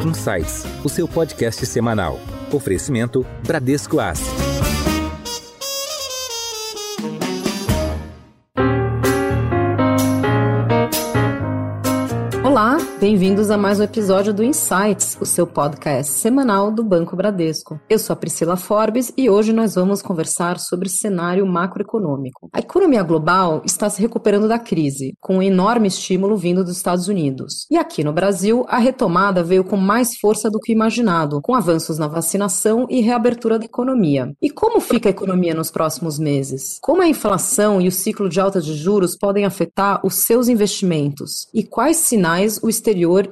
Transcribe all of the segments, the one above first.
Insights, o seu podcast semanal. Oferecimento Bradesco Asset. Bem-vindos a mais um episódio do Insights, o seu podcast semanal do Banco Bradesco. Eu sou a Priscila Forbes e hoje nós vamos conversar sobre cenário macroeconômico. A economia global está se recuperando da crise, com um enorme estímulo vindo dos Estados Unidos. E aqui no Brasil, a retomada veio com mais força do que imaginado, com avanços na vacinação e reabertura da economia. E como fica a economia nos próximos meses? Como a inflação e o ciclo de alta de juros podem afetar os seus investimentos? E quais sinais o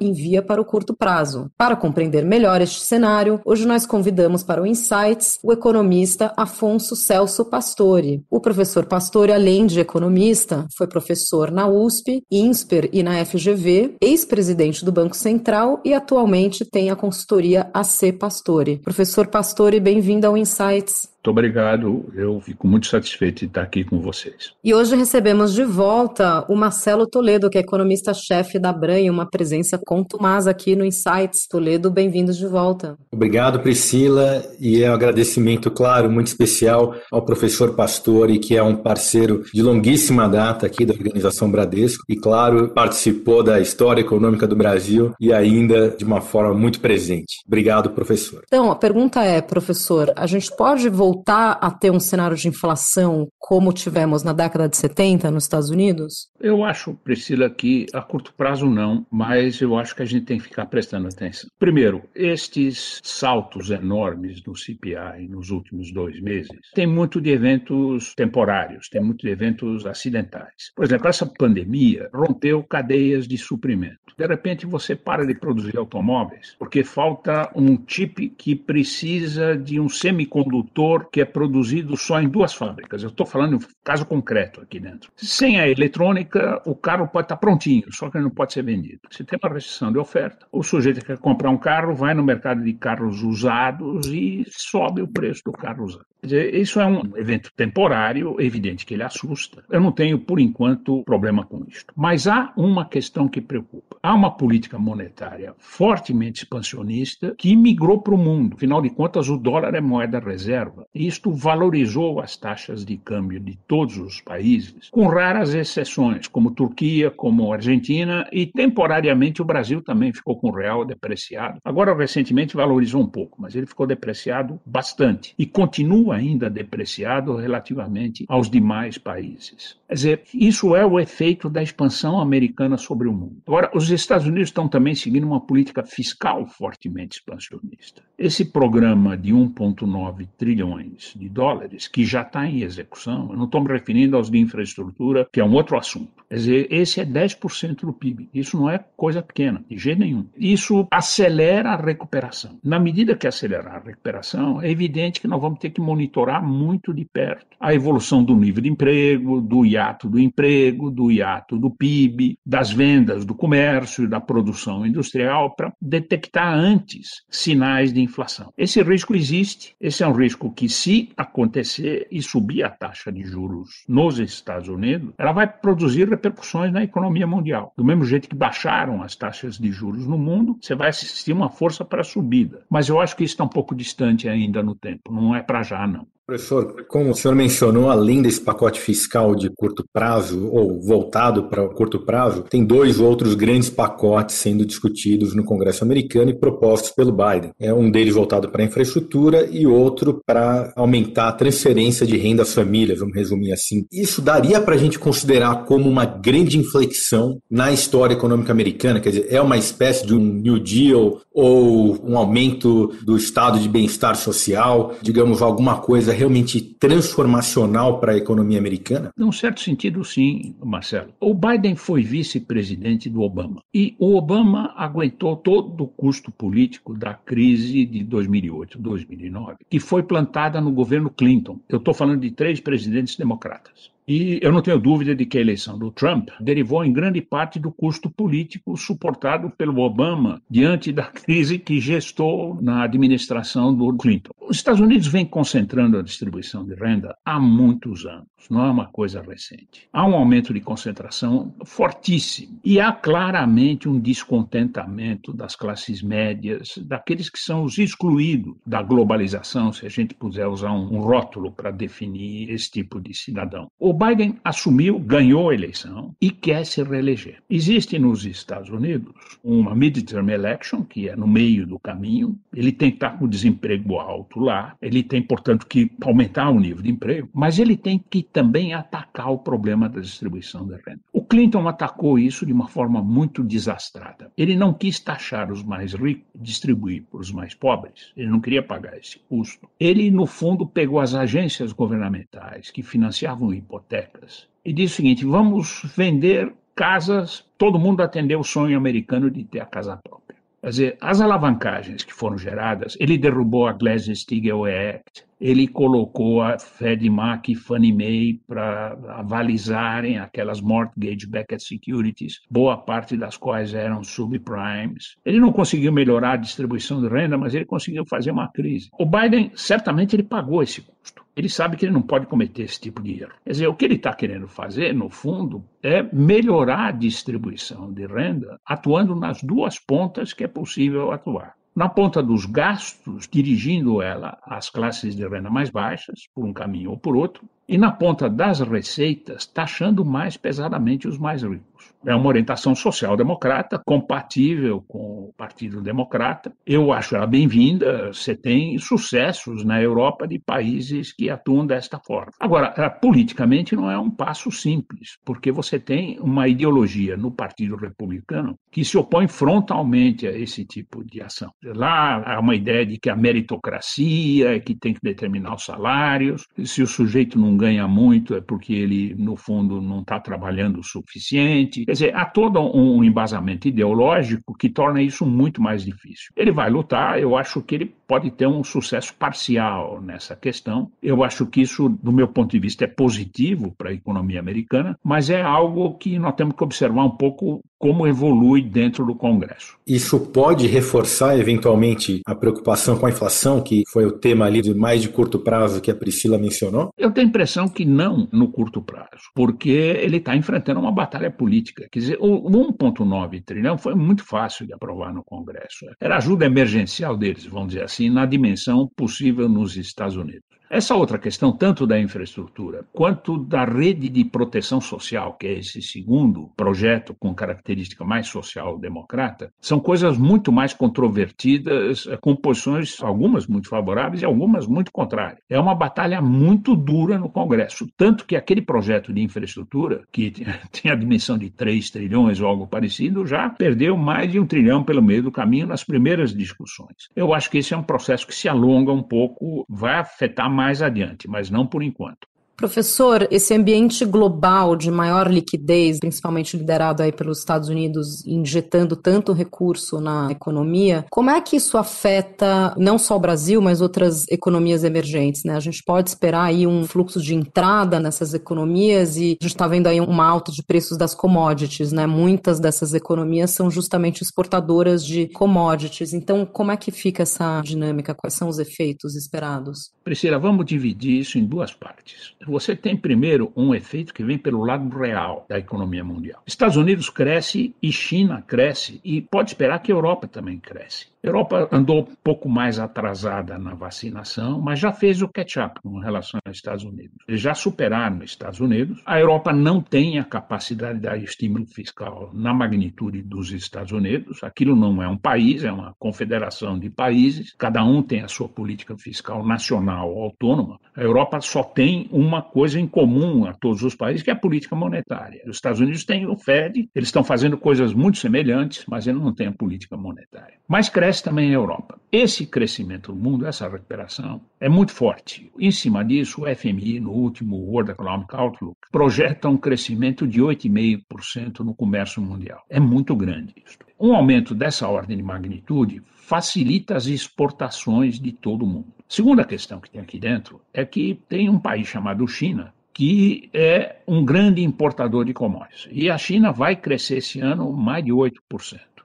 envia para o curto prazo. Para compreender melhor este cenário, hoje nós convidamos para o Insights o economista Afonso Celso Pastore. O professor Pastore, além de economista, foi professor na USP, INSPER e na FGV, ex-presidente do Banco Central e atualmente tem a consultoria AC Pastore. Professor Pastore, bem-vindo ao Insights. Muito obrigado, eu fico muito satisfeito de estar aqui com vocês. E hoje recebemos de volta o Marcelo Toledo, que é economista-chefe da Branha, uma presença contumaz aqui no Insights. Toledo, bem-vindos de volta. Obrigado, Priscila, e é um agradecimento, claro, muito especial ao professor Pastore, que é um parceiro de longuíssima data aqui da Organização Bradesco, e, claro, participou da história econômica do Brasil e ainda de uma forma muito presente. Obrigado, professor. Então, a pergunta é, professor, a gente pode voltar voltar a ter um cenário de inflação como tivemos na década de 70 nos Estados Unidos? Eu acho, Priscila, que a curto prazo não, mas eu acho que a gente tem que ficar prestando atenção. Primeiro, estes saltos enormes no CPI nos últimos dois meses tem muito de eventos temporários, tem muito de eventos acidentais. Por exemplo, essa pandemia rompeu cadeias de suprimento. De repente, você para de produzir automóveis porque falta um chip que precisa de um semicondutor que é produzido só em duas fábricas. Eu estou falando um caso concreto aqui dentro. Sem a eletrônica, o carro pode estar prontinho, só que ele não pode ser vendido. Se tem uma restrição de oferta, o sujeito que quer comprar um carro vai no mercado de carros usados e sobe o preço do carro usado. Dizer, isso é um evento temporário, evidente que ele assusta. Eu não tenho, por enquanto, problema com isso. Mas há uma questão que preocupa. Há uma política monetária fortemente expansionista que migrou para o mundo. Afinal de contas, o dólar é moeda reserva. Isto valorizou as taxas de câmbio de todos os países, com raras exceções, como Turquia, como Argentina e temporariamente o Brasil também ficou com o real depreciado. Agora, recentemente, valorizou um pouco, mas ele ficou depreciado bastante e continua ainda depreciado relativamente aos demais países. Quer dizer, isso é o efeito da expansão americana sobre o mundo. Agora, os Estados Unidos estão também seguindo uma política fiscal fortemente expansionista. Esse programa de 1,9 trilhões de dólares, que já está em execução, eu não estou me referindo aos de infraestrutura, que é um outro assunto. Quer dizer, esse é 10% do PIB. Isso não é coisa pequena, de jeito nenhum. Isso acelera a recuperação. Na medida que acelerar a recuperação, é evidente que nós vamos ter que monitorar muito de perto a evolução do nível de emprego, do hiato do emprego, do hiato do PIB, das vendas, do comércio, da produção industrial, para detectar antes sinais de inflação. Esse risco existe, esse é um risco que, se acontecer e subir a taxa de juros nos Estados Unidos, ela vai produzir repercussões na economia mundial. Do mesmo jeito que baixaram as taxas de juros no mundo, você vai assistir uma força para a subida. Mas eu acho que isso está um pouco distante ainda no tempo, não é para já, não. Professor, como o senhor mencionou, além desse pacote fiscal de curto prazo, ou voltado para o curto prazo, tem dois outros grandes pacotes sendo discutidos no Congresso americano e propostos pelo Biden. É um deles voltado para a infraestrutura e outro para aumentar a transferência de renda às famílias, vamos resumir assim. Isso daria para a gente considerar como uma grande inflexão na história econômica americana? Quer dizer, é uma espécie de um New Deal ou um aumento do estado de bem-estar social, digamos, alguma coisa realmente transformacional para a economia americana? Num certo sentido, sim, Marcelo. O Biden foi vice-presidente do Obama e o Obama aguentou todo o custo político da crise de 2008, 2009, que foi plantada no governo Clinton. Eu estou falando de três presidentes democratas. E eu não tenho dúvida de que a eleição do Trump derivou em grande parte do custo político suportado pelo Obama diante da crise que gestou na administração do Clinton. Os Estados Unidos vem concentrando a distribuição de renda há muitos anos, não é uma coisa recente. Há um aumento de concentração fortíssimo e há claramente um descontentamento das classes médias, daqueles que são os excluídos da globalização, se a gente puder usar um rótulo para definir esse tipo de cidadão. O Biden assumiu, ganhou a eleição e quer se reeleger. Existe nos Estados Unidos uma midterm election, que é no meio do caminho, ele tem que estar com o desemprego alto lá, ele tem, portanto, que aumentar o nível de emprego, mas ele tem que também atacar o problema da distribuição da renda. O Clinton atacou isso de uma forma muito desastrada. Ele não quis taxar os mais ricos, distribuir para os mais pobres, ele não queria pagar esse custo. Ele, no fundo, pegou as agências governamentais que financiavam hipotecas. E disse o seguinte: vamos vender casas, todo mundo atendeu o sonho americano de ter a casa própria. Quer dizer, as alavancagens que foram geradas, ele derrubou a Glass-Steagall Act, ele colocou a Freddie Mac e Fannie Mae para avalizarem aquelas mortgage-backed securities, boa parte das quais eram subprimes. Ele não conseguiu melhorar a distribuição de renda, mas ele conseguiu fazer uma crise. O Biden, certamente, ele pagou esse custo ele sabe que ele não pode cometer esse tipo de erro. Quer dizer, o que ele está querendo fazer, no fundo, é melhorar a distribuição de renda, atuando nas duas pontas que é possível atuar. Na ponta dos gastos, dirigindo ela às classes de renda mais baixas, por um caminho ou por outro, e na ponta das receitas, taxando mais pesadamente os mais ricos é uma orientação social-democrata, compatível com o Partido Democrata. Eu acho ela bem-vinda. Você tem sucessos na Europa de países que atuam desta forma. Agora, politicamente não é um passo simples, porque você tem uma ideologia no Partido Republicano que se opõe frontalmente a esse tipo de ação. Lá há uma ideia de que a meritocracia é que tem que determinar os salários. Se o sujeito não ganha muito é porque ele, no fundo, não está trabalhando o suficiente. Quer dizer, há todo um embasamento ideológico que torna isso muito mais difícil. Ele vai lutar, eu acho que ele pode ter um sucesso parcial nessa questão. Eu acho que isso, do meu ponto de vista, é positivo para a economia americana, mas é algo que nós temos que observar um pouco como evolui dentro do Congresso. Isso pode reforçar eventualmente a preocupação com a inflação, que foi o tema ali de mais de curto prazo que a Priscila mencionou? Eu tenho a impressão que não no curto prazo, porque ele está enfrentando uma batalha política. Quer dizer, o 1,9 trilhão foi muito fácil de aprovar no Congresso. Era ajuda emergencial deles, vamos dizer assim, na dimensão possível nos Estados Unidos. Essa outra questão, tanto da infraestrutura quanto da rede de proteção social, que é esse segundo projeto com característica mais social-democrata, são coisas muito mais controvertidas, eh, com posições, algumas muito favoráveis e algumas muito contrárias. É uma batalha muito dura no Congresso, tanto que aquele projeto de infraestrutura, que tem a dimensão de 3 trilhões ou algo parecido, já perdeu mais de um trilhão pelo meio do caminho nas primeiras discussões. Eu acho que esse é um processo que se alonga um pouco, vai afetar mais adiante, mas não por enquanto. Professor, esse ambiente global de maior liquidez, principalmente liderado aí pelos Estados Unidos, injetando tanto recurso na economia, como é que isso afeta não só o Brasil, mas outras economias emergentes? Né? A gente pode esperar aí um fluxo de entrada nessas economias e a gente está vendo aí uma alta de preços das commodities, né? Muitas dessas economias são justamente exportadoras de commodities. Então, como é que fica essa dinâmica? Quais são os efeitos esperados? Priscila, vamos dividir isso em duas partes. Você tem primeiro um efeito que vem pelo lado real da economia mundial. Estados Unidos cresce e China cresce e pode esperar que a Europa também cresce. Europa andou um pouco mais atrasada na vacinação, mas já fez o catch-up com relação aos Estados Unidos. Eles já superaram os Estados Unidos. A Europa não tem a capacidade de dar estímulo fiscal na magnitude dos Estados Unidos. Aquilo não é um país, é uma confederação de países. Cada um tem a sua política fiscal nacional autônoma. A Europa só tem uma coisa em comum a todos os países, que é a política monetária. Os Estados Unidos têm o Fed, eles estão fazendo coisas muito semelhantes, mas eles não têm a política monetária. Mas cresce cresce também a Europa. Esse crescimento do mundo, essa recuperação, é muito forte. Em cima disso, o FMI, no último World Economic Outlook, projeta um crescimento de 8,5% no comércio mundial. É muito grande isso. Um aumento dessa ordem de magnitude facilita as exportações de todo o mundo. Segunda questão que tem aqui dentro é que tem um país chamado China que é um grande importador de commodities. E a China vai crescer esse ano mais de 8%.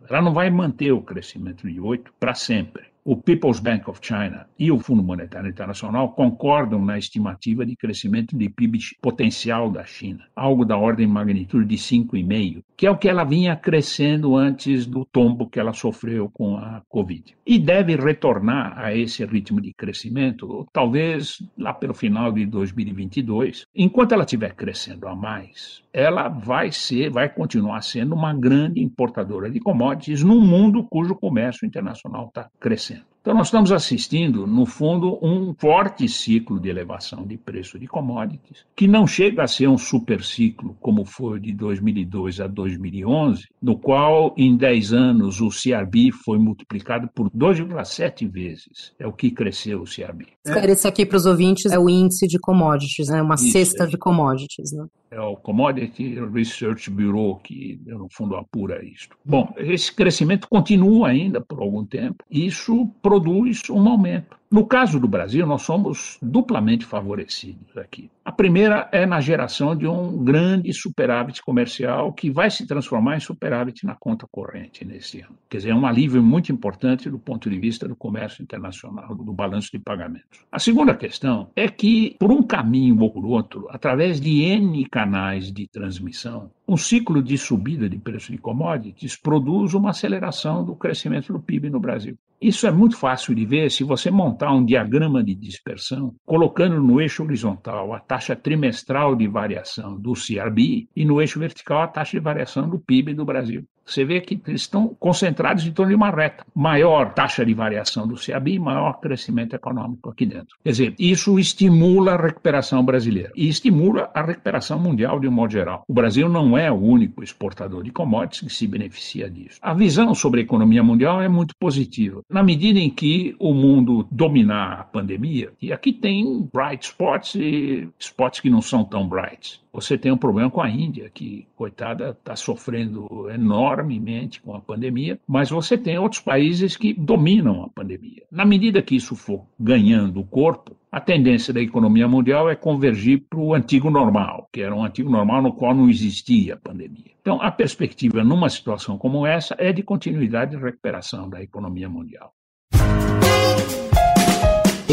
Ela não vai manter o crescimento de 8% para sempre o People's Bank of China e o Fundo Monetário Internacional concordam na estimativa de crescimento de PIB potencial da China, algo da ordem de magnitude de 5,5, que é o que ela vinha crescendo antes do tombo que ela sofreu com a Covid. E deve retornar a esse ritmo de crescimento, talvez lá pelo final de 2022. Enquanto ela estiver crescendo a mais, ela vai ser, vai continuar sendo uma grande importadora de commodities num mundo cujo comércio internacional está crescendo. Удачи! Então, nós estamos assistindo, no fundo, um forte ciclo de elevação de preço de commodities, que não chega a ser um super ciclo como foi de 2002 a 2011, no qual, em 10 anos, o CRB foi multiplicado por 2,7 vezes. É o que cresceu o CRB. Esse aqui para os ouvintes é o índice de commodities, né? uma Isso, cesta é. de commodities. Né? é o Commodity Research Bureau, que no fundo apura isto. Bom, esse crescimento continua ainda por algum tempo, isso produz um aumento. No caso do Brasil, nós somos duplamente favorecidos aqui. A primeira é na geração de um grande superávit comercial que vai se transformar em superávit na conta corrente nesse ano. Quer dizer, é um alívio muito importante do ponto de vista do comércio internacional, do balanço de pagamentos. A segunda questão é que, por um caminho ou por outro, através de N canais de transmissão, um ciclo de subida de preço de commodities produz uma aceleração do crescimento do PIB no Brasil. Isso é muito fácil de ver se você montar um diagrama de dispersão, colocando no eixo horizontal a taxa trimestral de variação do CRB e no eixo vertical a taxa de variação do PIB do Brasil. Você vê que eles estão concentrados em torno de uma reta. Maior taxa de variação do CAB, maior crescimento econômico aqui dentro. Quer dizer, isso estimula a recuperação brasileira e estimula a recuperação mundial de um modo geral. O Brasil não é o único exportador de commodities que se beneficia disso. A visão sobre a economia mundial é muito positiva. Na medida em que o mundo dominar a pandemia, e aqui tem bright spots e spots que não são tão bright. Você tem um problema com a Índia, que, coitada, está sofrendo enormemente com a pandemia, mas você tem outros países que dominam a pandemia. Na medida que isso for ganhando o corpo, a tendência da economia mundial é convergir para o antigo normal, que era um antigo normal no qual não existia pandemia. Então, a perspectiva numa situação como essa é de continuidade e recuperação da economia mundial.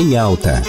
Em alta.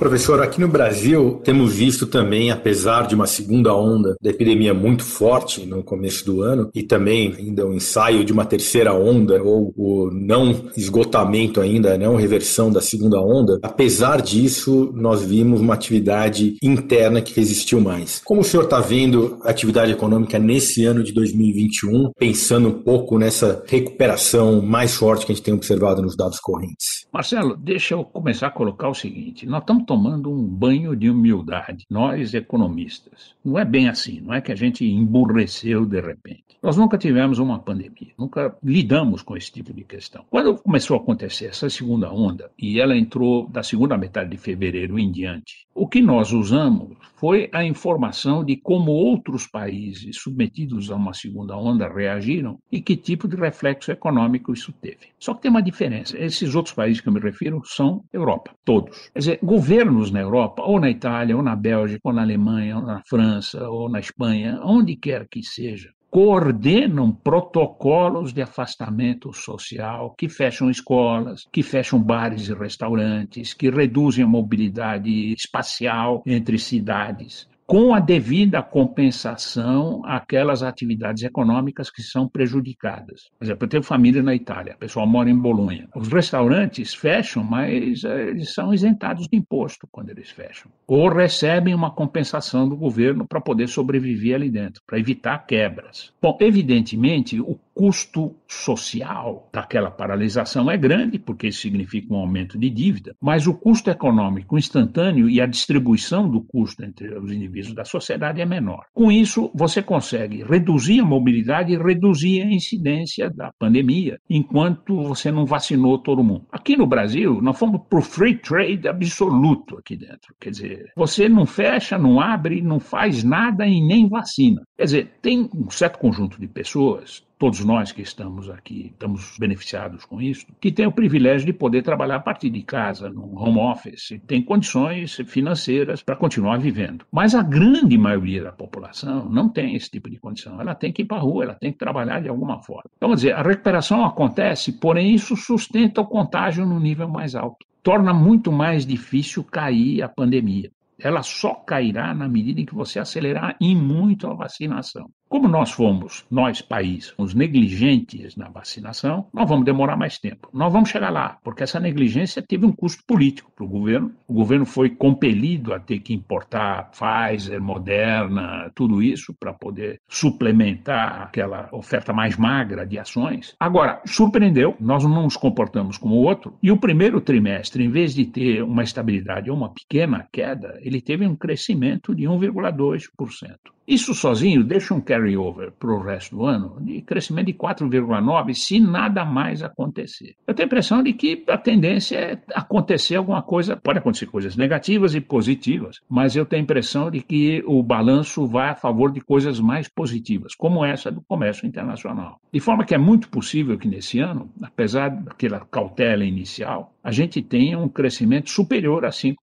Professor, aqui no Brasil temos visto também, apesar de uma segunda onda da epidemia muito forte no começo do ano, e também ainda o ensaio de uma terceira onda, ou o não esgotamento ainda, não reversão da segunda onda, apesar disso, nós vimos uma atividade interna que resistiu mais. Como o senhor está vendo a atividade econômica nesse ano de 2021, pensando um pouco nessa recuperação mais forte que a gente tem observado nos dados correntes? Marcelo, deixa eu começar a colocar o seguinte: nós estamos tomando um banho de humildade, nós economistas. Não é bem assim, não é que a gente emburreceu de repente. Nós nunca tivemos uma pandemia, nunca lidamos com esse tipo de questão. Quando começou a acontecer essa segunda onda, e ela entrou da segunda metade de fevereiro em diante, o que nós usamos foi a informação de como outros países submetidos a uma segunda onda reagiram e que tipo de reflexo econômico isso teve. Só que tem uma diferença. Esses outros países que eu me refiro são Europa, todos. Quer dizer, governos na Europa, ou na Itália, ou na Bélgica, ou na Alemanha, ou na França, ou na Espanha, onde quer que seja, coordenam protocolos de afastamento social que fecham escolas, que fecham bares e restaurantes, que reduzem a mobilidade espacial entre cidades com a devida compensação àquelas atividades econômicas que são prejudicadas. Por exemplo, eu tenho família na Itália, o pessoal mora em Bolonha. Os restaurantes fecham, mas eh, eles são isentados de imposto quando eles fecham. Ou recebem uma compensação do governo para poder sobreviver ali dentro, para evitar quebras. Bom, evidentemente, o custo social daquela paralisação é grande, porque isso significa um aumento de dívida, mas o custo econômico instantâneo e a distribuição do custo entre os indivíduos da sociedade é menor. Com isso, você consegue reduzir a mobilidade e reduzir a incidência da pandemia, enquanto você não vacinou todo mundo. Aqui no Brasil, nós fomos para o free trade absoluto aqui dentro. Quer dizer, você não fecha, não abre, não faz nada e nem vacina. Quer dizer, tem um certo conjunto de pessoas todos nós que estamos aqui estamos beneficiados com isso, que tem o privilégio de poder trabalhar a partir de casa, no home office, tem condições financeiras para continuar vivendo. Mas a grande maioria da população não tem esse tipo de condição. Ela tem que ir para a rua, ela tem que trabalhar de alguma forma. Então, quer dizer, a recuperação acontece, porém isso sustenta o contágio no nível mais alto. Torna muito mais difícil cair a pandemia ela só cairá na medida em que você acelerar em muito a vacinação. Como nós fomos, nós, país, os negligentes na vacinação, nós vamos demorar mais tempo. Nós vamos chegar lá, porque essa negligência teve um custo político para o governo. O governo foi compelido a ter que importar Pfizer, Moderna, tudo isso para poder suplementar aquela oferta mais magra de ações. Agora, surpreendeu, nós não nos comportamos como o outro, e o primeiro trimestre, em vez de ter uma estabilidade ou uma pequena queda, ele teve um crescimento de 1,2%. Isso sozinho deixa um carry-over para o resto do ano de crescimento de 4,9% se nada mais acontecer. Eu tenho a impressão de que a tendência é acontecer alguma coisa, pode acontecer coisas negativas e positivas, mas eu tenho a impressão de que o balanço vai a favor de coisas mais positivas, como essa do comércio internacional. De forma que é muito possível que nesse ano, apesar daquela cautela inicial, a gente tenha um crescimento superior a 5%.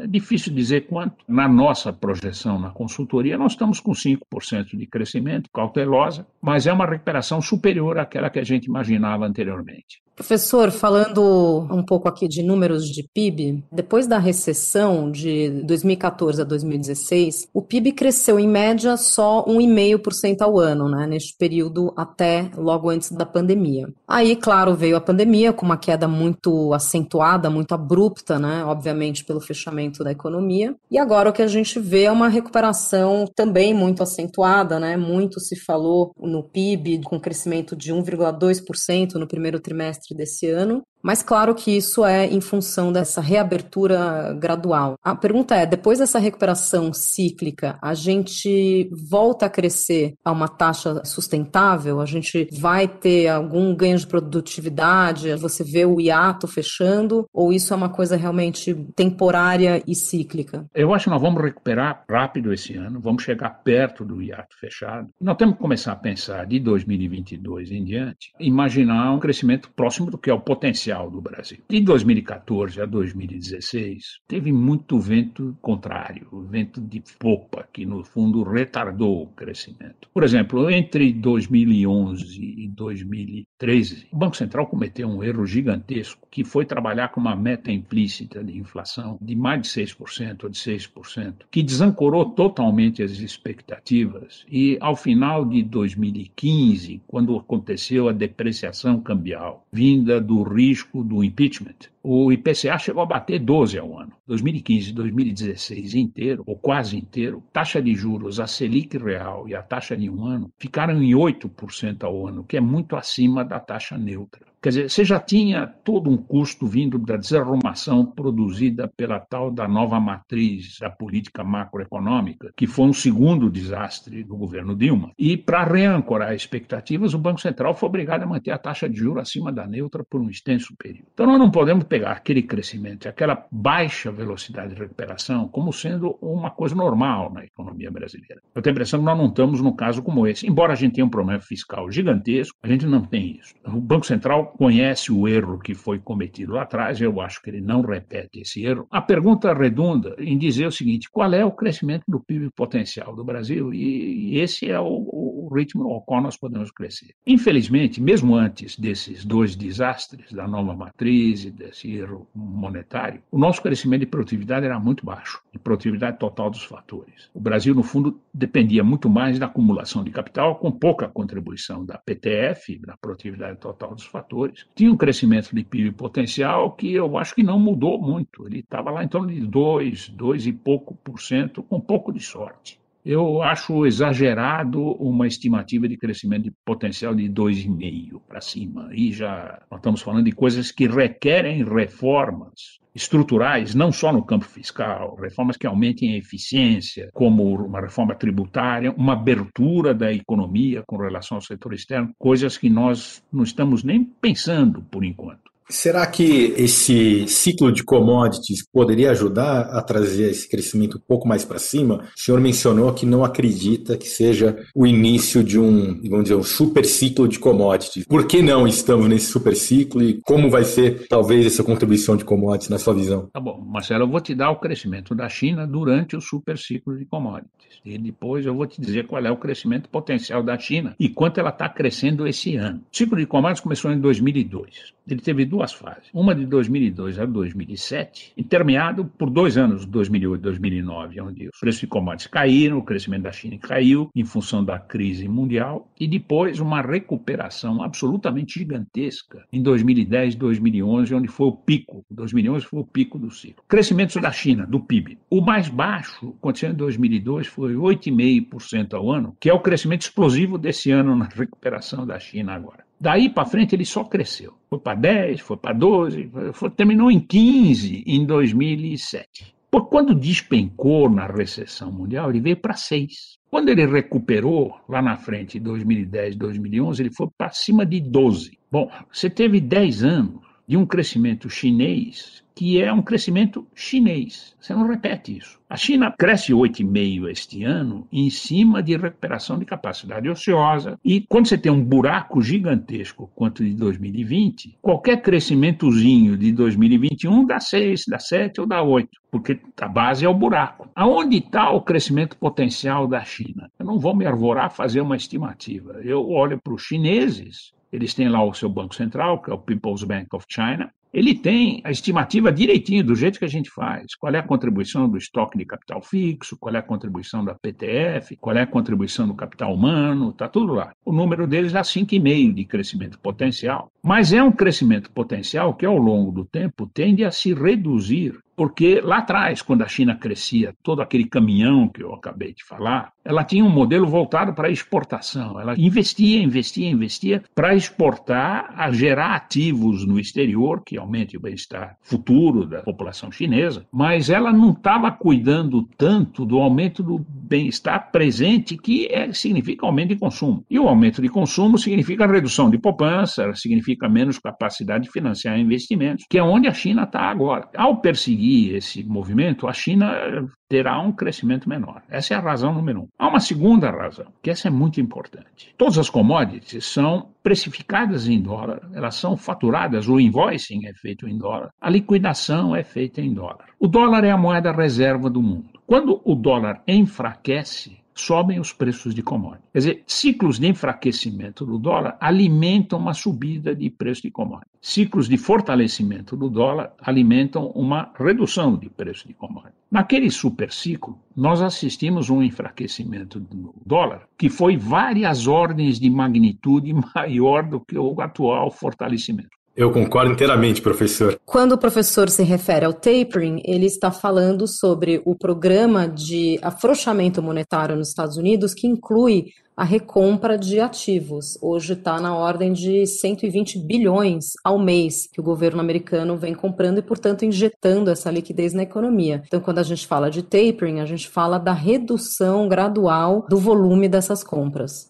É difícil dizer quanto. Na nossa projeção na consultoria, nós estamos com 5% de crescimento, cautelosa, mas é uma recuperação superior àquela que a gente imaginava anteriormente. Professor, falando um pouco aqui de números de PIB, depois da recessão de 2014 a 2016, o PIB cresceu em média só 1,5% ao ano, né, neste período até logo antes da pandemia. Aí, claro, veio a pandemia com uma queda muito acentuada, muito abrupta, né, obviamente pelo fechamento da economia. E agora o que a gente vê é uma recuperação também muito acentuada, né, muito se falou no PIB com crescimento de 1,2% no primeiro trimestre trimestre desse ano mas claro que isso é em função dessa reabertura gradual. A pergunta é: depois dessa recuperação cíclica, a gente volta a crescer a uma taxa sustentável? A gente vai ter algum ganho de produtividade? Você vê o hiato fechando? Ou isso é uma coisa realmente temporária e cíclica? Eu acho que nós vamos recuperar rápido esse ano, vamos chegar perto do hiato fechado. Nós temos que começar a pensar de 2022 em diante, imaginar um crescimento próximo do que é o potencial do Brasil. De 2014 a 2016, teve muito vento contrário, vento de popa, que no fundo retardou o crescimento. Por exemplo, entre 2011 e 2013, o Banco Central cometeu um erro gigantesco, que foi trabalhar com uma meta implícita de inflação de mais de 6% ou de 6%, que desancorou totalmente as expectativas. E ao final de 2015, quando aconteceu a depreciação cambial vinda do risco risco do impeachment, o IPCA chegou a bater 12 ao ano. 2015 e 2016 inteiro, ou quase inteiro, taxa de juros, a Selic real e a taxa de um ano ficaram em 8% ao ano, que é muito acima da taxa neutra. Quer dizer, você já tinha todo um custo vindo da desarrumação produzida pela tal da nova matriz da política macroeconômica, que foi um segundo desastre do governo Dilma. E para reancorar expectativas, o Banco Central foi obrigado a manter a taxa de juros acima da neutra por um extenso período. Então nós não podemos pegar aquele crescimento, aquela baixa velocidade de recuperação como sendo uma coisa normal na economia brasileira. Eu tenho a impressão que nós não estamos num caso como esse. Embora a gente tenha um problema fiscal gigantesco, a gente não tem isso. O Banco Central conhece o erro que foi cometido lá atrás, eu acho que ele não repete esse erro. A pergunta redunda em dizer o seguinte: qual é o crescimento do PIB potencial do Brasil? E, esse é o, o ritmo ao qual nós podemos crescer. Infelizmente, mesmo antes desses dois desastres, da nova matriz e desse erro monetário, o nosso crescimento de produtividade era muito baixo, de produtividade total dos fatores. O Brasil, no fundo, dependia muito mais da acumulação de capital, com pouca contribuição da PTF, da produtividade total dos fatores tinha um crescimento de PIB potencial que eu acho que não mudou muito. Ele estava lá em torno de 2, 2 e pouco por cento, com pouco de sorte. Eu acho exagerado uma estimativa de crescimento de potencial de 2,5 para cima. E já nós estamos falando de coisas que requerem reformas estruturais, não só no campo fiscal, reformas que aumentem a eficiência, como uma reforma tributária, uma abertura da economia com relação ao setor externo, coisas que nós não estamos nem pensando por enquanto. Será que esse ciclo de commodities poderia ajudar a trazer esse crescimento um pouco mais para cima? O senhor mencionou que não acredita que seja o início de um, vamos dizer, um super ciclo de commodities. Por que não estamos nesse super ciclo e como vai ser, talvez, essa contribuição de commodities na sua visão? Tá bom, Marcelo, eu vou te dar o crescimento da China durante o super ciclo de commodities. E depois eu vou te dizer qual é o crescimento potencial da China e quanto ela está crescendo esse ano. O ciclo de commodities começou em 2002. Ele teve duas fases. Uma de 2002 a 2007, intermeado por dois anos, 2008 e 2009, onde os preços de commodities caíram, o crescimento da China caiu em função da crise mundial, e depois uma recuperação absolutamente gigantesca em 2010 2011, onde foi o pico. 2011 foi o pico do ciclo. Crescimento da China, do PIB. O mais baixo, aconteceu em 2002, foi 8,5% ao ano, que é o crescimento explosivo desse ano na recuperação da China agora. Daí para frente ele só cresceu. Foi para 10, foi para 12, foi, terminou em 15 em 2007. Por quando despencou na recessão mundial, ele veio para 6. Quando ele recuperou lá na frente, em 2010, 2011, ele foi para cima de 12. Bom, você teve 10 anos de um crescimento chinês que é um crescimento chinês. Você não repete isso. A China cresce 8,5% este ano em cima de recuperação de capacidade ociosa. E quando você tem um buraco gigantesco quanto de 2020, qualquer crescimentozinho de 2021 dá 6, dá 7 ou dá 8, porque a base é o buraco. Aonde está o crescimento potencial da China? Eu não vou me arvorar a fazer uma estimativa. Eu olho para os chineses eles têm lá o seu Banco Central, que é o People's Bank of China, ele tem a estimativa direitinho, do jeito que a gente faz. Qual é a contribuição do estoque de capital fixo, qual é a contribuição da PTF, qual é a contribuição do capital humano, está tudo lá. O número deles é 5,5% de crescimento potencial. Mas é um crescimento potencial que, ao longo do tempo, tende a se reduzir porque lá atrás, quando a China crescia, todo aquele caminhão que eu acabei de falar, ela tinha um modelo voltado para exportação. Ela investia, investia, investia para exportar, a gerar ativos no exterior, que aumente o bem-estar futuro da população chinesa, mas ela não estava cuidando tanto do aumento do bem-estar presente, que é, significa aumento de consumo. E o aumento de consumo significa redução de poupança, significa menos capacidade de financiar investimentos, que é onde a China está agora. Ao perseguir seguir esse movimento, a China terá um crescimento menor. Essa é a razão número um. Há uma segunda razão, que essa é muito importante. Todas as commodities são precificadas em dólar, elas são faturadas, o invoicing é feito em dólar, a liquidação é feita em dólar. O dólar é a moeda reserva do mundo. Quando o dólar enfraquece, sobem os preços de commodities. Quer dizer, ciclos de enfraquecimento do dólar alimentam uma subida de preço de commodities. Ciclos de fortalecimento do dólar alimentam uma redução de preço de commodities. Naquele superciclo, nós assistimos um enfraquecimento do dólar que foi várias ordens de magnitude maior do que o atual fortalecimento. Eu concordo inteiramente, professor. Quando o professor se refere ao tapering, ele está falando sobre o programa de afrouxamento monetário nos Estados Unidos, que inclui a recompra de ativos. Hoje está na ordem de 120 bilhões ao mês que o governo americano vem comprando e, portanto, injetando essa liquidez na economia. Então, quando a gente fala de tapering, a gente fala da redução gradual do volume dessas compras.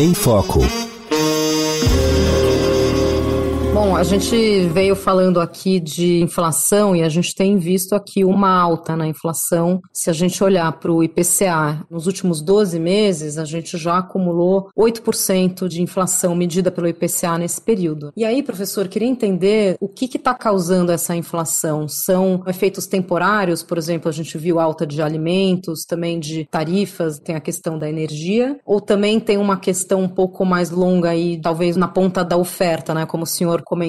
Em Foco. A gente veio falando aqui de inflação e a gente tem visto aqui uma alta na inflação. Se a gente olhar para o IPCA, nos últimos 12 meses, a gente já acumulou 8% de inflação medida pelo IPCA nesse período. E aí, professor, queria entender o que está causando essa inflação. São efeitos temporários, por exemplo, a gente viu alta de alimentos, também de tarifas, tem a questão da energia, ou também tem uma questão um pouco mais longa aí, talvez na ponta da oferta, né? Como o senhor comentou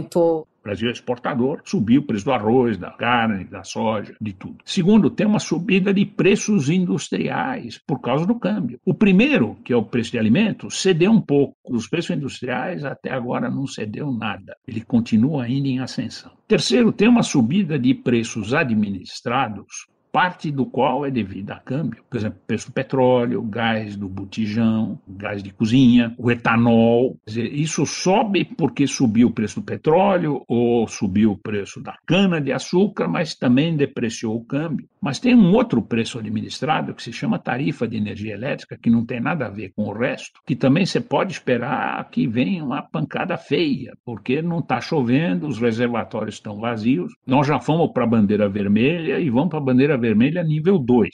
o Brasil é exportador, subiu o preço do arroz, da carne, da soja, de tudo. Segundo, tem uma subida de preços industriais por causa do câmbio. O primeiro, que é o preço de alimentos, cedeu um pouco. Os preços industriais até agora não cedeu nada. Ele continua ainda em ascensão. Terceiro, tem uma subida de preços administrados parte do qual é devida a câmbio. Por exemplo, preço do petróleo, gás do botijão, gás de cozinha, o etanol. Dizer, isso sobe porque subiu o preço do petróleo ou subiu o preço da cana de açúcar, mas também depreciou o câmbio. Mas tem um outro preço administrado que se chama tarifa de energia elétrica, que não tem nada a ver com o resto, que também você pode esperar que venha uma pancada feia, porque não está chovendo, os reservatórios estão vazios. Nós já fomos para a bandeira vermelha e vamos para a bandeira vermelha nível 2.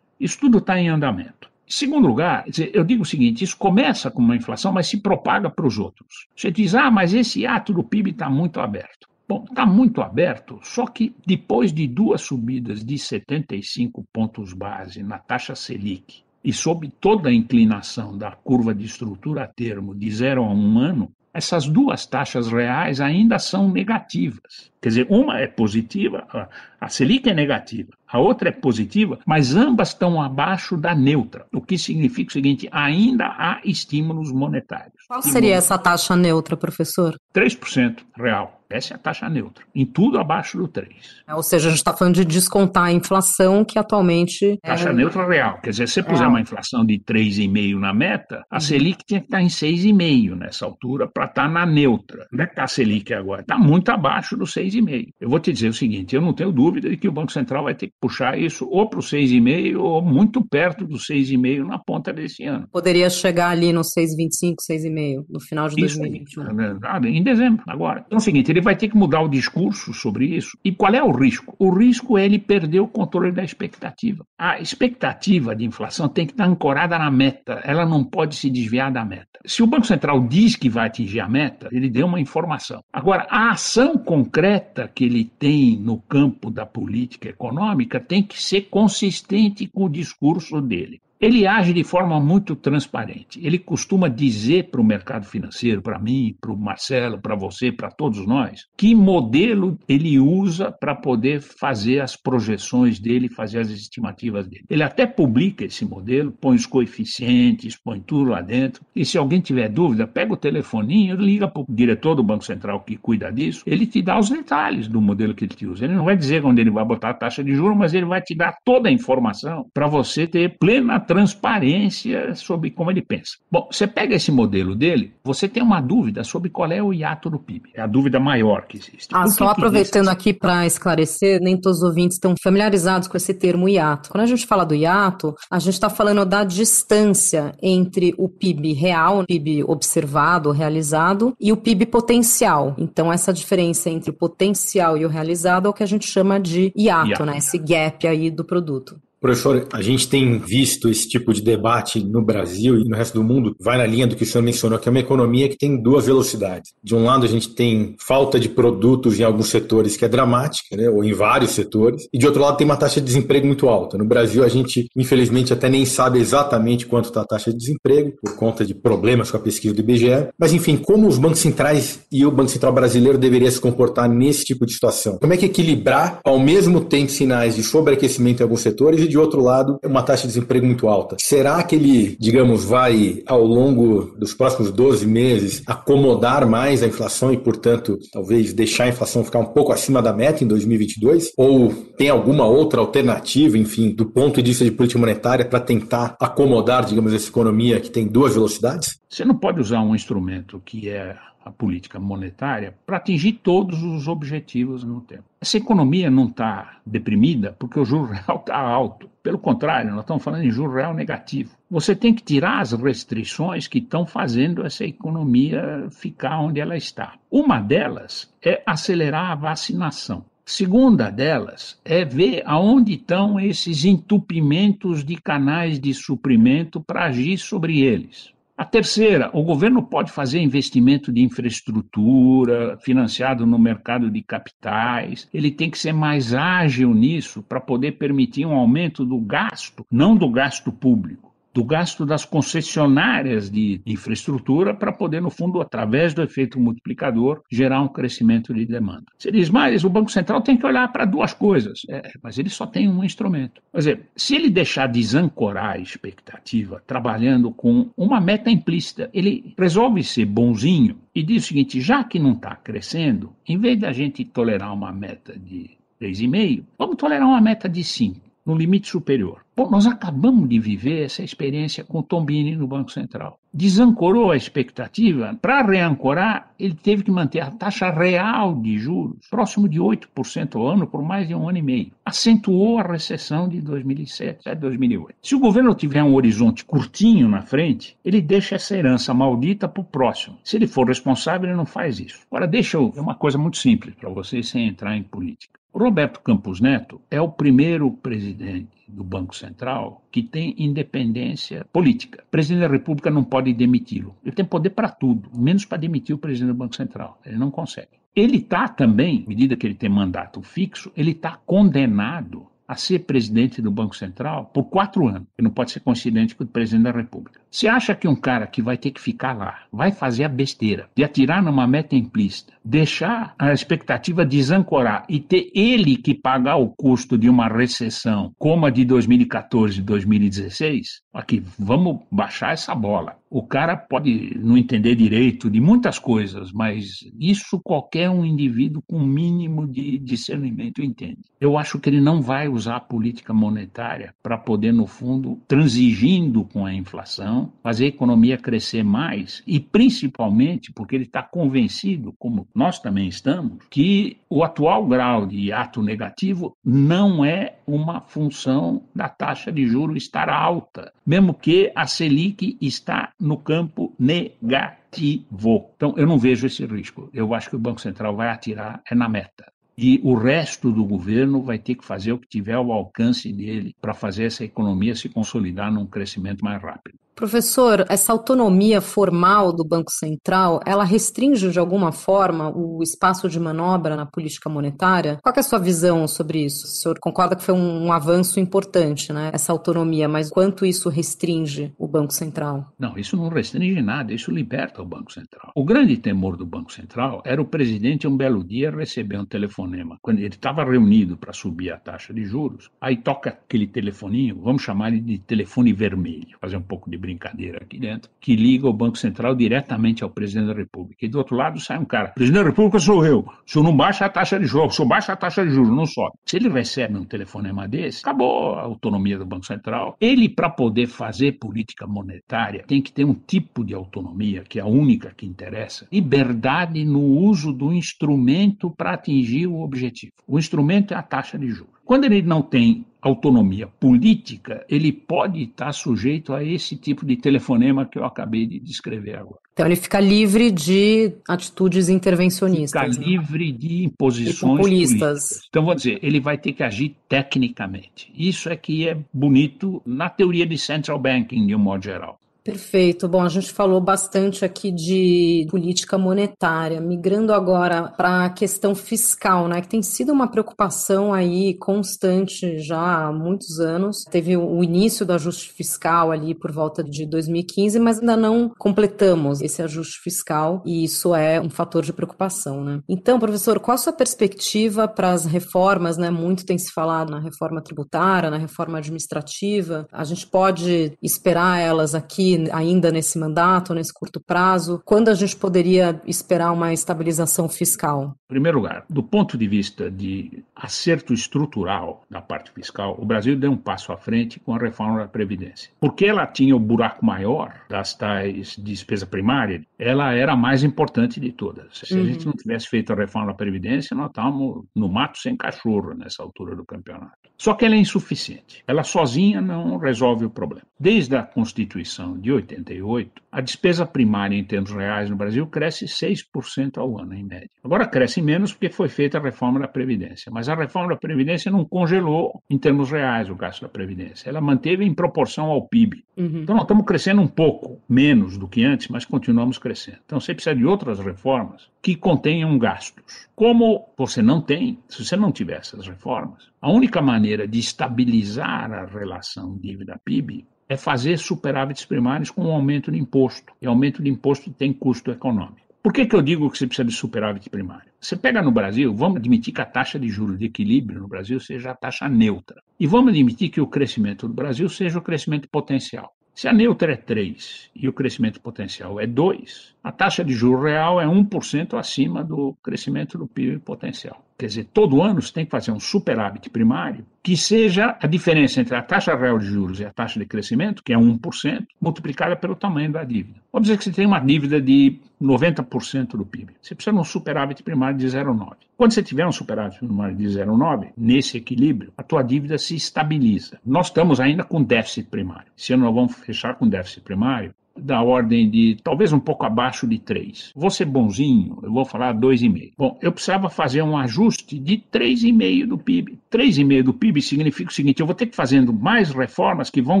Isso tudo está em andamento. Em segundo lugar, eu digo o seguinte: isso começa com uma inflação, mas se propaga para os outros. Você diz, ah, mas esse ato do PIB está muito aberto. Bom, está muito aberto, só que depois de duas subidas de 75 pontos base na taxa Selic e sob toda a inclinação da curva de estrutura a termo de zero a um ano, essas duas taxas reais ainda são negativas. Quer dizer, uma é positiva, a Selic é negativa, a outra é positiva, mas ambas estão abaixo da neutra, o que significa o seguinte: ainda há estímulos monetários. Qual seria essa taxa neutra, professor? 3% real. Essa é a taxa neutra, em tudo abaixo do 3. É, ou seja, a gente está falando de descontar a inflação que atualmente. É taxa é... neutra real. Quer dizer, se você puser uma inflação de 3,5 na meta, a uhum. Selic tinha que estar em 6,5 nessa altura para estar na neutra. Onde é que está a Selic agora? Está muito abaixo do 6,5. Eu vou te dizer o seguinte: eu não tenho dúvida de que o Banco Central vai ter que puxar isso ou para o 6,5 ou muito perto do 6,5 na ponta desse ano. Poderia chegar ali no 6,25, 6,5 no final de isso 2021. Aí, em dezembro, agora. Então é o seguinte: ele vai ter que mudar o discurso sobre isso. E qual é o risco? O risco é ele perder o controle da expectativa. A expectativa de inflação tem que estar ancorada na meta, ela não pode se desviar da meta. Se o Banco Central diz que vai atingir a meta, ele deu uma informação. Agora, a ação concreta que ele tem no campo da política econômica tem que ser consistente com o discurso dele. Ele age de forma muito transparente. Ele costuma dizer para o mercado financeiro, para mim, para o Marcelo, para você, para todos nós, que modelo ele usa para poder fazer as projeções dele, fazer as estimativas dele. Ele até publica esse modelo, põe os coeficientes, põe tudo lá dentro. E se alguém tiver dúvida, pega o telefoninho, liga para o diretor do Banco Central que cuida disso, ele te dá os detalhes do modelo que ele te usa. Ele não vai dizer onde ele vai botar a taxa de juros, mas ele vai te dar toda a informação para você ter plena transparência sobre como ele pensa. Bom, você pega esse modelo dele, você tem uma dúvida sobre qual é o hiato do PIB. É a dúvida maior que existe. Ah, só aproveitando aqui para esclarecer, nem todos os ouvintes estão familiarizados com esse termo hiato. Quando a gente fala do hiato, a gente está falando da distância entre o PIB real, o PIB observado, realizado, e o PIB potencial. Então, essa diferença entre o potencial e o realizado é o que a gente chama de hiato, hiato. né? Esse gap aí do produto. Professor, a gente tem visto esse tipo de debate no Brasil e no resto do mundo, vai na linha do que o senhor mencionou, que é uma economia que tem duas velocidades. De um lado, a gente tem falta de produtos em alguns setores que é dramática, né, ou em vários setores, e de outro lado, tem uma taxa de desemprego muito alta. No Brasil, a gente, infelizmente, até nem sabe exatamente quanto está a taxa de desemprego, por conta de problemas com a pesquisa do IBGE. Mas, enfim, como os bancos centrais e o Banco Central brasileiro deveria se comportar nesse tipo de situação? Como é que equilibrar, ao mesmo tempo, sinais de sobreaquecimento em alguns setores e de outro lado, uma taxa de desemprego muito alta. Será que ele, digamos, vai, ao longo dos próximos 12 meses, acomodar mais a inflação e, portanto, talvez deixar a inflação ficar um pouco acima da meta em 2022? Ou tem alguma outra alternativa, enfim, do ponto de vista de política monetária, para tentar acomodar, digamos, essa economia que tem duas velocidades? Você não pode usar um instrumento que é a política monetária para atingir todos os objetivos no tempo. Essa economia não está deprimida porque o juro real está alto. Pelo contrário, nós estamos falando em juro real negativo. Você tem que tirar as restrições que estão fazendo essa economia ficar onde ela está. Uma delas é acelerar a vacinação. Segunda delas é ver aonde estão esses entupimentos de canais de suprimento para agir sobre eles. A terceira, o governo pode fazer investimento de infraestrutura financiado no mercado de capitais. Ele tem que ser mais ágil nisso para poder permitir um aumento do gasto, não do gasto público do gasto das concessionárias de infraestrutura para poder, no fundo, através do efeito multiplicador, gerar um crescimento de demanda. Você diz, mas o Banco Central tem que olhar para duas coisas. É, mas ele só tem um instrumento. Quer dizer, se ele deixar desancorar a expectativa, trabalhando com uma meta implícita, ele resolve ser bonzinho e diz o seguinte: já que não está crescendo, em vez da gente tolerar uma meta de 3,5, vamos tolerar uma meta de 5. No limite superior. Bom, nós acabamos de viver essa experiência com Tombini no Banco Central. Desancorou a expectativa. Para reancorar, ele teve que manter a taxa real de juros próximo de 8% ao ano por mais de um ano e meio. Acentuou a recessão de 2007 a 2008. Se o governo tiver um horizonte curtinho na frente, ele deixa essa herança maldita para o próximo. Se ele for responsável, ele não faz isso. Agora, deixa eu. É uma coisa muito simples para vocês sem entrar em política. Roberto Campos Neto é o primeiro presidente do Banco Central que tem independência política. O presidente da República não pode demiti-lo. Ele tem poder para tudo, menos para demitir o presidente do Banco Central. Ele não consegue. Ele está também, à medida que ele tem mandato fixo, ele está condenado a ser presidente do Banco Central por quatro anos, que não pode ser coincidente com o presidente da República. Você acha que um cara que vai ter que ficar lá, vai fazer a besteira de atirar numa meta implícita, deixar a expectativa desancorar e ter ele que pagar o custo de uma recessão como a de 2014 e 2016? Aqui, vamos baixar essa bola. O cara pode não entender direito de muitas coisas, mas isso qualquer um indivíduo com mínimo de discernimento entende. Eu acho que ele não vai usar a política monetária para poder, no fundo, transigindo com a inflação, fazer a economia crescer mais e, principalmente, porque ele está convencido, como nós também estamos, que o atual grau de ato negativo não é uma função da taxa de juros estar alta, mesmo que a Selic está no campo negativo. Então, eu não vejo esse risco. Eu acho que o Banco Central vai atirar é na meta. E o resto do governo vai ter que fazer o que tiver ao alcance dele para fazer essa economia se consolidar num crescimento mais rápido. Professor, essa autonomia formal do Banco Central, ela restringe de alguma forma o espaço de manobra na política monetária? Qual é a sua visão sobre isso? O senhor concorda que foi um, um avanço importante, né, essa autonomia, mas quanto isso restringe o Banco Central? Não, isso não restringe nada, isso liberta o Banco Central. O grande temor do Banco Central era o presidente um belo dia receber um telefonema, quando ele estava reunido para subir a taxa de juros, aí toca aquele telefoninho, vamos chamar ele de telefone vermelho, fazer um pouco de brincadeira aqui dentro, que liga o Banco Central diretamente ao presidente da República. E do outro lado sai um cara: presidente da República sou eu. Se eu não baixa a taxa de juros, se eu baixo a taxa de juros, não sobe. Se ele recebe um telefonema desse, acabou a autonomia do Banco Central. Ele, para poder fazer política monetária, tem que ter um tipo de autonomia, que é a única que interessa: liberdade no uso do instrumento para atingir o objetivo. O instrumento é a taxa de juros. Quando ele não tem autonomia política, ele pode estar sujeito a esse tipo de telefonema que eu acabei de descrever agora. Então ele fica livre de atitudes intervencionistas. Fica né? livre de imposições populistas. Políticas. Então vou dizer, ele vai ter que agir tecnicamente. Isso é que é bonito na teoria de central banking de um modo geral. Perfeito. Bom, a gente falou bastante aqui de política monetária, migrando agora para a questão fiscal, né, que tem sido uma preocupação aí constante já há muitos anos. Teve o início do ajuste fiscal ali por volta de 2015, mas ainda não completamos esse ajuste fiscal e isso é um fator de preocupação, né? Então, professor, qual a sua perspectiva para as reformas, né? Muito tem se falado na reforma tributária, na reforma administrativa. A gente pode esperar elas aqui ainda nesse mandato, nesse curto prazo? Quando a gente poderia esperar uma estabilização fiscal? Em primeiro lugar, do ponto de vista de acerto estrutural da parte fiscal, o Brasil deu um passo à frente com a reforma da Previdência. Porque ela tinha o buraco maior das tais despesa primária, ela era a mais importante de todas. Se uhum. a gente não tivesse feito a reforma da Previdência, nós estávamos no mato sem cachorro nessa altura do campeonato. Só que ela é insuficiente. Ela sozinha não resolve o problema. Desde a Constituição de 88, a despesa primária em termos reais no Brasil cresce 6% ao ano, em média. Agora cresce menos porque foi feita a reforma da Previdência, mas a reforma da Previdência não congelou em termos reais o gasto da Previdência. Ela manteve em proporção ao PIB. Uhum. Então nós estamos crescendo um pouco menos do que antes, mas continuamos crescendo. Então você precisa de outras reformas que contenham gastos. Como você não tem, se você não tiver essas reformas, a única maneira de estabilizar a relação dívida-PIB é fazer superávites primários com um aumento de imposto. E aumento de imposto tem custo econômico. Por que, que eu digo que você precisa de superávit primário? Você pega no Brasil, vamos admitir que a taxa de juros de equilíbrio no Brasil seja a taxa neutra. E vamos admitir que o crescimento do Brasil seja o crescimento potencial. Se a neutra é 3 e o crescimento potencial é 2, a taxa de juro real é 1% acima do crescimento do PIB potencial. Quer dizer, todo ano você tem que fazer um superávit primário que seja a diferença entre a taxa real de juros e a taxa de crescimento, que é 1%, multiplicada pelo tamanho da dívida. Vamos dizer que você tem uma dívida de 90% do PIB. Você precisa de um superávit primário de 0,9. Quando você tiver um superávit primário de 0,9, nesse equilíbrio, a tua dívida se estabiliza. Nós estamos ainda com déficit primário. Se nós vamos fechar com déficit primário, da ordem de talvez um pouco abaixo de 3. Vou ser bonzinho, eu vou falar 2,5. Bom, eu precisava fazer um ajuste de 3,5 do PIB. 3,5 do PIB significa o seguinte: eu vou ter que fazendo mais reformas que vão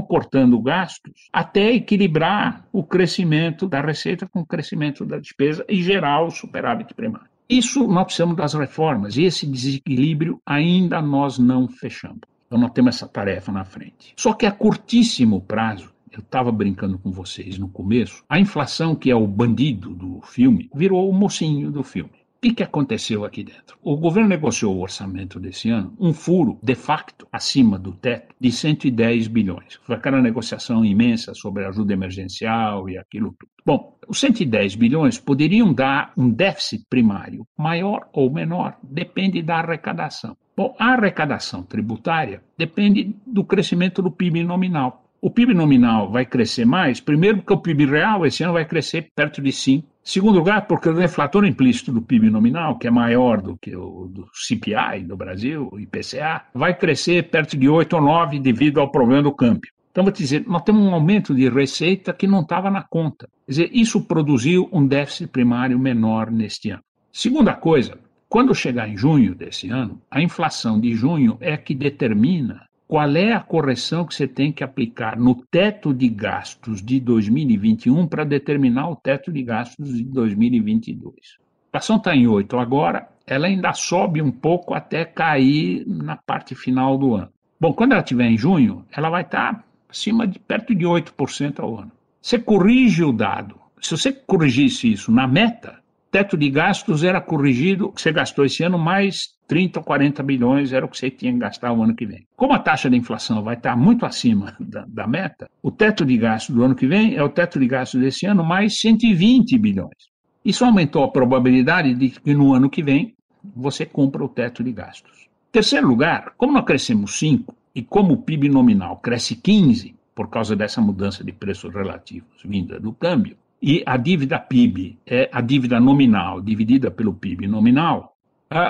cortando gastos até equilibrar o crescimento da receita com o crescimento da despesa e gerar o superávit primário. Isso nós precisamos das reformas e esse desequilíbrio ainda nós não fechamos. Então nós temos essa tarefa na frente. Só que a curtíssimo prazo eu estava brincando com vocês no começo, a inflação, que é o bandido do filme, virou o mocinho do filme. O que, que aconteceu aqui dentro? O governo negociou o orçamento desse ano, um furo de facto acima do teto de 110 bilhões. Foi aquela negociação imensa sobre ajuda emergencial e aquilo tudo. Bom, os 110 bilhões poderiam dar um déficit primário maior ou menor, depende da arrecadação. Bom, a arrecadação tributária depende do crescimento do PIB nominal. O PIB nominal vai crescer mais, primeiro porque o PIB real esse ano vai crescer perto de 5. Segundo lugar, porque o deflator implícito do PIB nominal, que é maior do que o do CPI do Brasil, o IPCA, vai crescer perto de 8 ou 9 devido ao problema do câmbio. Então, vou te dizer, nós temos um aumento de receita que não estava na conta. Quer dizer, isso produziu um déficit primário menor neste ano. Segunda coisa, quando chegar em junho desse ano, a inflação de junho é que determina qual é a correção que você tem que aplicar no teto de gastos de 2021 para determinar o teto de gastos de 2022. A inflação está em 8 agora, ela ainda sobe um pouco até cair na parte final do ano. Bom, quando ela estiver em junho, ela vai estar tá acima de perto de 8% ao ano. Você corrige o dado. Se você corrigisse isso na meta, teto de gastos era corrigido, você gastou esse ano mais 30 ou 40 bilhões era o que você tinha que gastar o ano que vem. Como a taxa de inflação vai estar muito acima da, da meta, o teto de gasto do ano que vem é o teto de gasto desse ano mais 120 bilhões. Isso aumentou a probabilidade de que no ano que vem você cumpra o teto de gastos. Terceiro lugar, como nós crescemos 5 e como o PIB nominal cresce 15 por causa dessa mudança de preços relativos vinda do câmbio, e a dívida PIB é a dívida nominal dividida pelo PIB nominal,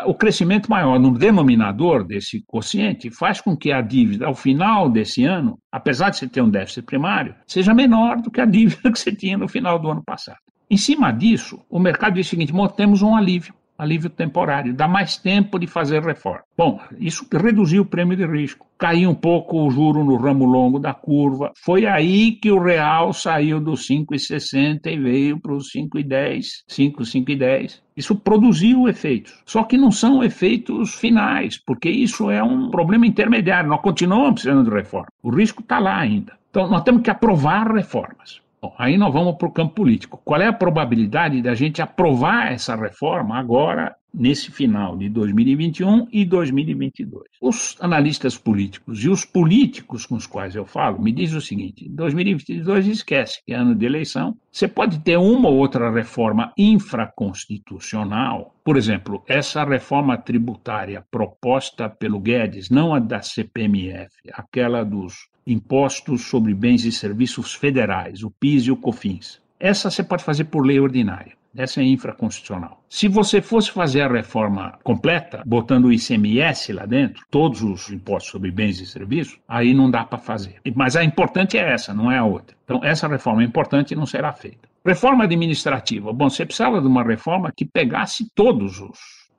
o crescimento maior no denominador desse quociente faz com que a dívida, ao final desse ano, apesar de você ter um déficit primário, seja menor do que a dívida que você tinha no final do ano passado. Em cima disso, o mercado diz o seguinte: temos um alívio alívio temporário, dá mais tempo de fazer reforma. Bom, isso reduziu o prêmio de risco, caiu um pouco o juro no ramo longo da curva. Foi aí que o real saiu dos 5,60 e veio para os 5,10, 5, 5,10. Isso produziu efeitos. Só que não são efeitos finais, porque isso é um problema intermediário. Nós continuamos precisando de reforma. O risco está lá ainda. Então, nós temos que aprovar reformas. Bom, aí nós vamos para o campo político. Qual é a probabilidade da gente aprovar essa reforma agora, nesse final de 2021 e 2022? Os analistas políticos e os políticos com os quais eu falo me dizem o seguinte: 2022 esquece que é ano de eleição. Você pode ter uma ou outra reforma infraconstitucional. Por exemplo, essa reforma tributária proposta pelo Guedes, não a da CPMF, aquela dos impostos sobre bens e serviços federais, o PIS e o COFINS. Essa você pode fazer por lei ordinária. Essa é infraconstitucional. Se você fosse fazer a reforma completa, botando o ICMS lá dentro, todos os impostos sobre bens e serviços, aí não dá para fazer. Mas a importante é essa, não é a outra. Então, essa reforma é importante e não será feita. Reforma administrativa. Bom, você precisava de uma reforma que pegasse todos os,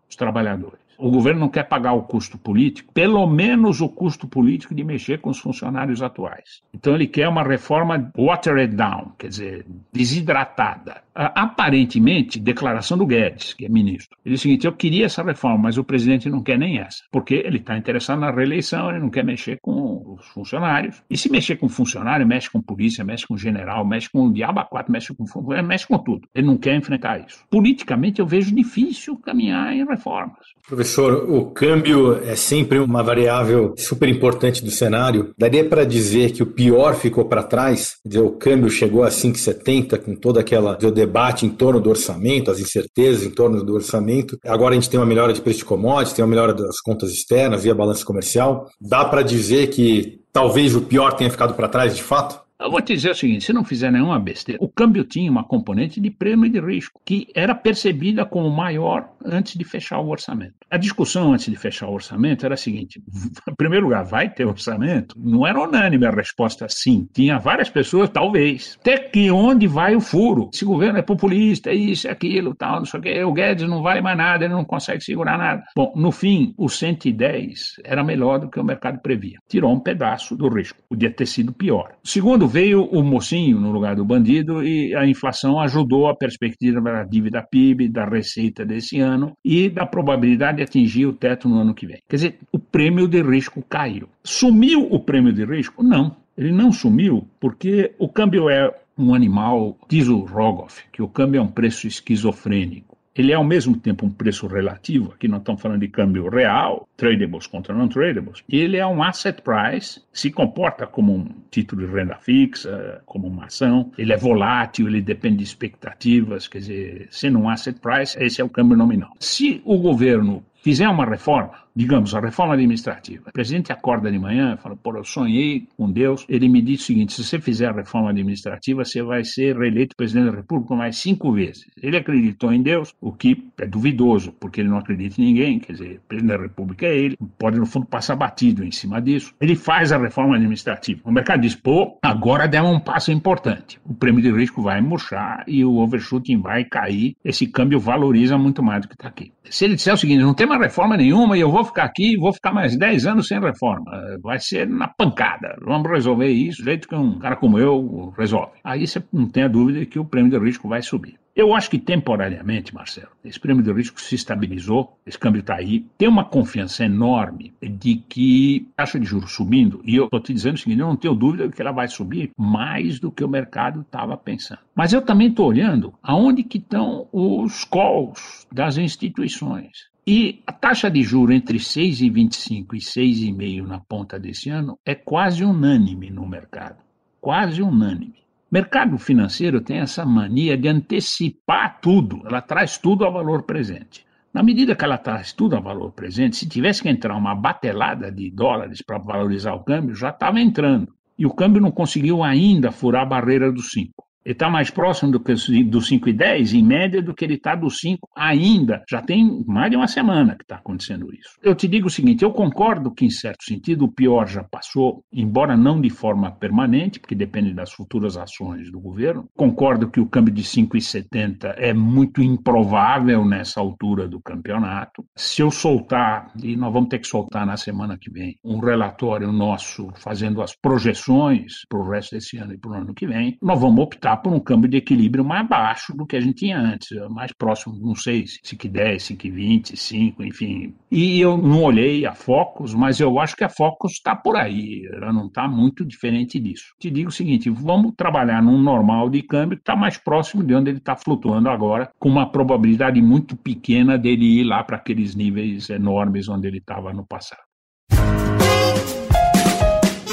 os trabalhadores. O governo não quer pagar o custo político, pelo menos o custo político de mexer com os funcionários atuais. Então ele quer uma reforma watered down, quer dizer, desidratada. Aparentemente, declaração do Guedes, que é ministro, ele diz o seguinte: eu queria essa reforma, mas o presidente não quer nem essa, porque ele está interessado na reeleição, ele não quer mexer com os funcionários. E se mexer com funcionário, mexe com polícia, mexe com general, mexe com o diabo a quatro, mexe com, mexe com tudo. Ele não quer enfrentar isso. Politicamente, eu vejo difícil caminhar em reformas. Professor, Professor, o câmbio é sempre uma variável super importante do cenário. Daria para dizer que o pior ficou para trás? Quer dizer, o câmbio chegou a 5,70 com todo aquela o debate em torno do orçamento, as incertezas em torno do orçamento. Agora a gente tem uma melhora de preço de commodities, tem uma melhora das contas externas via balanço comercial. Dá para dizer que talvez o pior tenha ficado para trás de fato? Eu vou te dizer o seguinte: se não fizer nenhuma besteira, o câmbio tinha uma componente de prêmio de risco, que era percebida como maior antes de fechar o orçamento. A discussão antes de fechar o orçamento era a seguinte: em primeiro lugar, vai ter orçamento? Não era unânime a resposta sim. Tinha várias pessoas, talvez. Até que onde vai o furo? Esse governo é populista, é isso, é aquilo, tal, não sei o quê. O Guedes não vale mais nada, ele não consegue segurar nada. Bom, no fim, o 110 era melhor do que o mercado previa. Tirou um pedaço do risco. Podia ter sido pior. Segundo quando veio o mocinho no lugar do bandido e a inflação ajudou a perspectiva da dívida PIB, da receita desse ano e da probabilidade de atingir o teto no ano que vem. Quer dizer, o prêmio de risco caiu. Sumiu o prêmio de risco? Não. Ele não sumiu porque o câmbio é um animal, diz o Rogoff, que o câmbio é um preço esquizofrênico ele é ao mesmo tempo um preço relativo, aqui não estamos falando de câmbio real, tradables contra não tradables, ele é um asset price, se comporta como um título de renda fixa, como uma ação, ele é volátil, ele depende de expectativas, quer dizer, sendo um asset price, esse é o câmbio nominal. Se o governo fizer uma reforma, digamos, a reforma administrativa. O presidente acorda de manhã e fala, pô, eu sonhei com Deus. Ele me diz o seguinte, se você fizer a reforma administrativa, você vai ser reeleito presidente da República mais cinco vezes. Ele acreditou em Deus, o que é duvidoso, porque ele não acredita em ninguém, quer dizer, o presidente da República é ele, pode no fundo passar batido em cima disso. Ele faz a reforma administrativa. O mercado diz, pô, agora deu um passo importante. O prêmio de risco vai murchar e o overshooting vai cair. Esse câmbio valoriza muito mais do que está aqui. Se ele disser o seguinte, não tem mais reforma nenhuma e eu vou ficar aqui e vou ficar mais 10 anos sem reforma. Vai ser na pancada. Vamos resolver isso do jeito que um cara como eu resolve. Aí você não tem a dúvida que o prêmio de risco vai subir. Eu acho que temporariamente, Marcelo, esse prêmio de risco se estabilizou, esse câmbio está aí, tem uma confiança enorme de que a taxa de juros subindo, e eu estou te dizendo o seguinte, eu não tenho dúvida que ela vai subir mais do que o mercado estava pensando. Mas eu também estou olhando aonde que estão os calls das instituições. E a taxa de juro entre 6,25 e 6,5 na ponta desse ano é quase unânime no mercado. Quase unânime. Mercado financeiro tem essa mania de antecipar tudo, ela traz tudo ao valor presente. Na medida que ela traz tudo ao valor presente, se tivesse que entrar uma batelada de dólares para valorizar o câmbio, já estava entrando. E o câmbio não conseguiu ainda furar a barreira dos 5. Ele está mais próximo do, do 5 e 10, em média, do que ele está do 5 ainda. Já tem mais de uma semana que está acontecendo isso. Eu te digo o seguinte: eu concordo que, em certo sentido, o pior já passou, embora não de forma permanente, porque depende das futuras ações do governo. Concordo que o câmbio de 5,70 é muito improvável nessa altura do campeonato. Se eu soltar, e nós vamos ter que soltar na semana que vem, um relatório nosso fazendo as projeções para o resto desse ano e para o ano que vem, nós vamos optar por um câmbio de equilíbrio mais baixo do que a gente tinha antes, mais próximo, não sei, 5,10, 5,20, 5, enfim. E eu não olhei a Focus, mas eu acho que a Focus está por aí, ela não está muito diferente disso. Te digo o seguinte, vamos trabalhar num normal de câmbio que está mais próximo de onde ele está flutuando agora, com uma probabilidade muito pequena dele ir lá para aqueles níveis enormes onde ele estava no passado.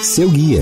Seu guia.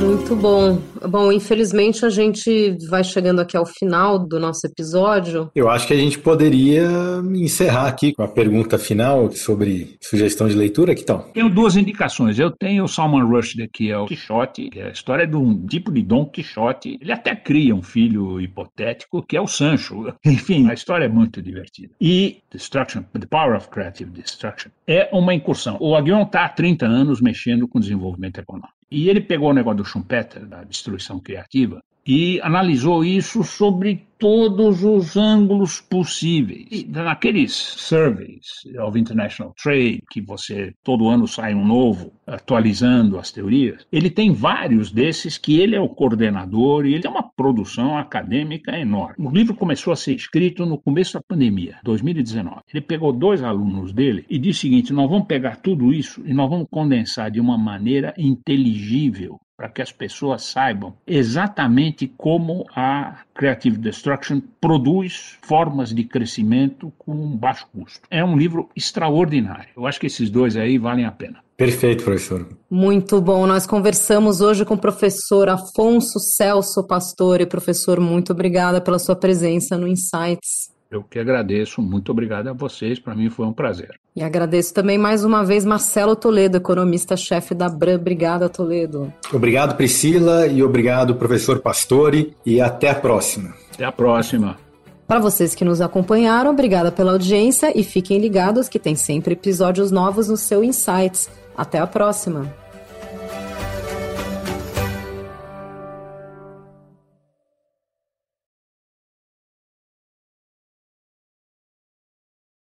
Muito bom. Bom, infelizmente a gente vai chegando aqui ao final do nosso episódio. Eu acho que a gente poderia encerrar aqui com a pergunta final sobre sugestão de leitura. Que tal? Tenho duas indicações. Eu tenho o Salman Rushdie, que é o Quixote, que é a história de um tipo de Dom Quixote. Ele até cria um filho hipotético, que é o Sancho. Enfim, a história é muito divertida. E Destruction, The Power of Creative Destruction, é uma incursão. O Aguion está há 30 anos mexendo com desenvolvimento econômico. E ele pegou o negócio do Schumpeter, da destruição criativa, e analisou isso sobre todos os ângulos possíveis. E naqueles surveys of international trade, que você todo ano sai um novo, atualizando as teorias, ele tem vários desses que ele é o coordenador e ele é uma produção acadêmica enorme. O livro começou a ser escrito no começo da pandemia, 2019. Ele pegou dois alunos dele e disse o seguinte: nós vamos pegar tudo isso e nós vamos condensar de uma maneira inteligível para que as pessoas saibam exatamente como a Creative Destruction produz formas de crescimento com baixo custo. É um livro extraordinário. Eu acho que esses dois aí valem a pena. Perfeito, professor. Muito bom. Nós conversamos hoje com o professor Afonso Celso Pastore. Professor, muito obrigada pela sua presença no Insights. Eu que agradeço, muito obrigado a vocês, para mim foi um prazer. E agradeço também mais uma vez Marcelo Toledo, economista-chefe da BRAM. Obrigada, Toledo. Obrigado, Priscila, e obrigado, professor Pastore, e até a próxima. Até a próxima. Para vocês que nos acompanharam, obrigada pela audiência e fiquem ligados que tem sempre episódios novos no seu Insights. Até a próxima!